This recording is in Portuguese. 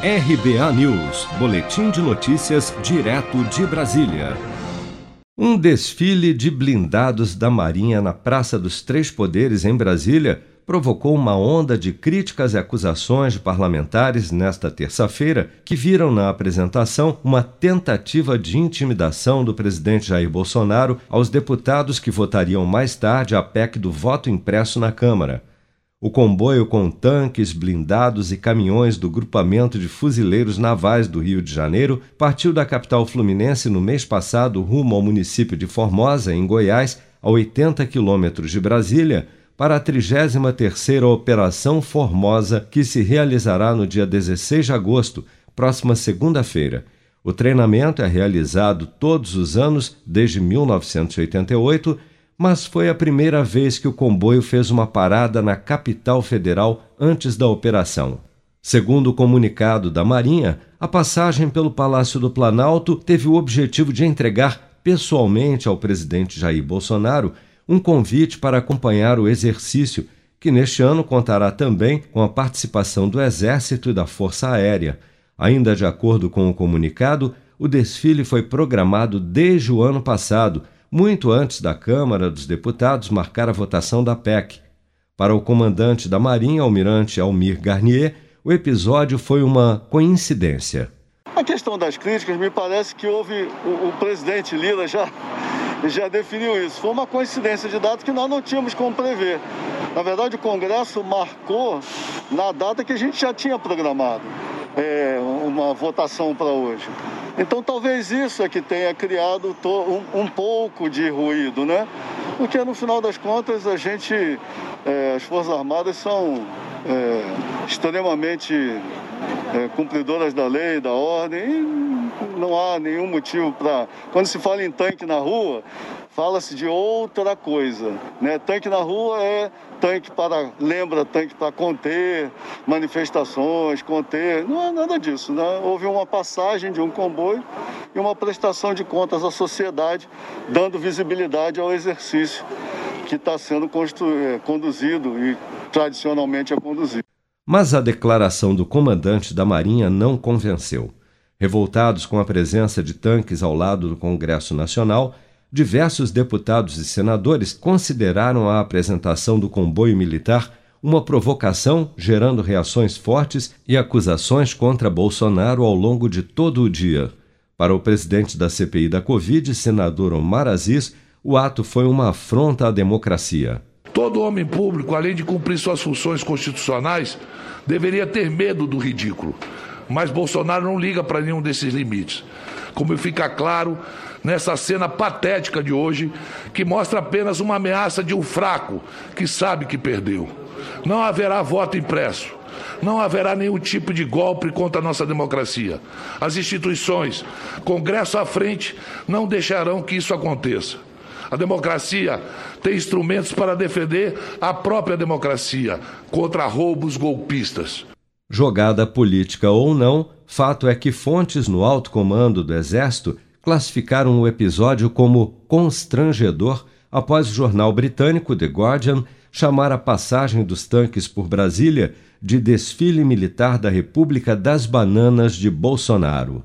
RBA News, Boletim de Notícias, direto de Brasília. Um desfile de blindados da Marinha na Praça dos Três Poderes, em Brasília, provocou uma onda de críticas e acusações de parlamentares nesta terça-feira que viram na apresentação uma tentativa de intimidação do presidente Jair Bolsonaro aos deputados que votariam mais tarde a PEC do voto impresso na Câmara. O comboio com tanques, blindados e caminhões do Grupamento de Fuzileiros Navais do Rio de Janeiro partiu da capital fluminense no mês passado rumo ao município de Formosa, em Goiás, a 80 quilômetros de Brasília, para a 33ª Operação Formosa, que se realizará no dia 16 de agosto, próxima segunda-feira. O treinamento é realizado todos os anos desde 1988 mas foi a primeira vez que o comboio fez uma parada na capital federal antes da operação. Segundo o comunicado da Marinha, a passagem pelo Palácio do Planalto teve o objetivo de entregar pessoalmente ao presidente Jair Bolsonaro um convite para acompanhar o exercício, que neste ano contará também com a participação do Exército e da Força Aérea. Ainda de acordo com o comunicado, o desfile foi programado desde o ano passado muito antes da Câmara dos Deputados marcar a votação da PEC. Para o comandante da Marinha, almirante Almir Garnier, o episódio foi uma coincidência. A questão das críticas, me parece que houve. O, o presidente Lula já, já definiu isso. Foi uma coincidência de dados que nós não tínhamos como prever. Na verdade, o Congresso marcou na data que a gente já tinha programado é, uma votação para hoje. Então talvez isso é que tenha criado um, um pouco de ruído, né? Porque no final das contas a gente, é, as Forças Armadas são é, extremamente é, cumpridoras da lei, da ordem, e não há nenhum motivo para. Quando se fala em tanque na rua, fala-se de outra coisa. Né? Tanque na rua é tanque para, lembra, tanque para conter manifestações, conter. Não é nada disso. Né? Houve uma passagem de um comboio e uma prestação de contas à sociedade, dando visibilidade ao exercício que está sendo é, conduzido e tradicionalmente é conduzido. Mas a declaração do comandante da Marinha não convenceu. Revoltados com a presença de tanques ao lado do Congresso Nacional, diversos deputados e senadores consideraram a apresentação do comboio militar uma provocação, gerando reações fortes e acusações contra Bolsonaro ao longo de todo o dia. Para o presidente da CPI da Covid, senador Omar Aziz, o ato foi uma afronta à democracia. Todo homem público, além de cumprir suas funções constitucionais, deveria ter medo do ridículo. Mas Bolsonaro não liga para nenhum desses limites. Como fica claro nessa cena patética de hoje, que mostra apenas uma ameaça de um fraco que sabe que perdeu. Não haverá voto impresso. Não haverá nenhum tipo de golpe contra a nossa democracia. As instituições, Congresso à frente, não deixarão que isso aconteça. A democracia tem instrumentos para defender a própria democracia contra roubos golpistas. Jogada política ou não, fato é que fontes no alto comando do Exército classificaram o episódio como constrangedor após o jornal britânico The Guardian chamar a passagem dos tanques por Brasília de desfile militar da República das Bananas de Bolsonaro.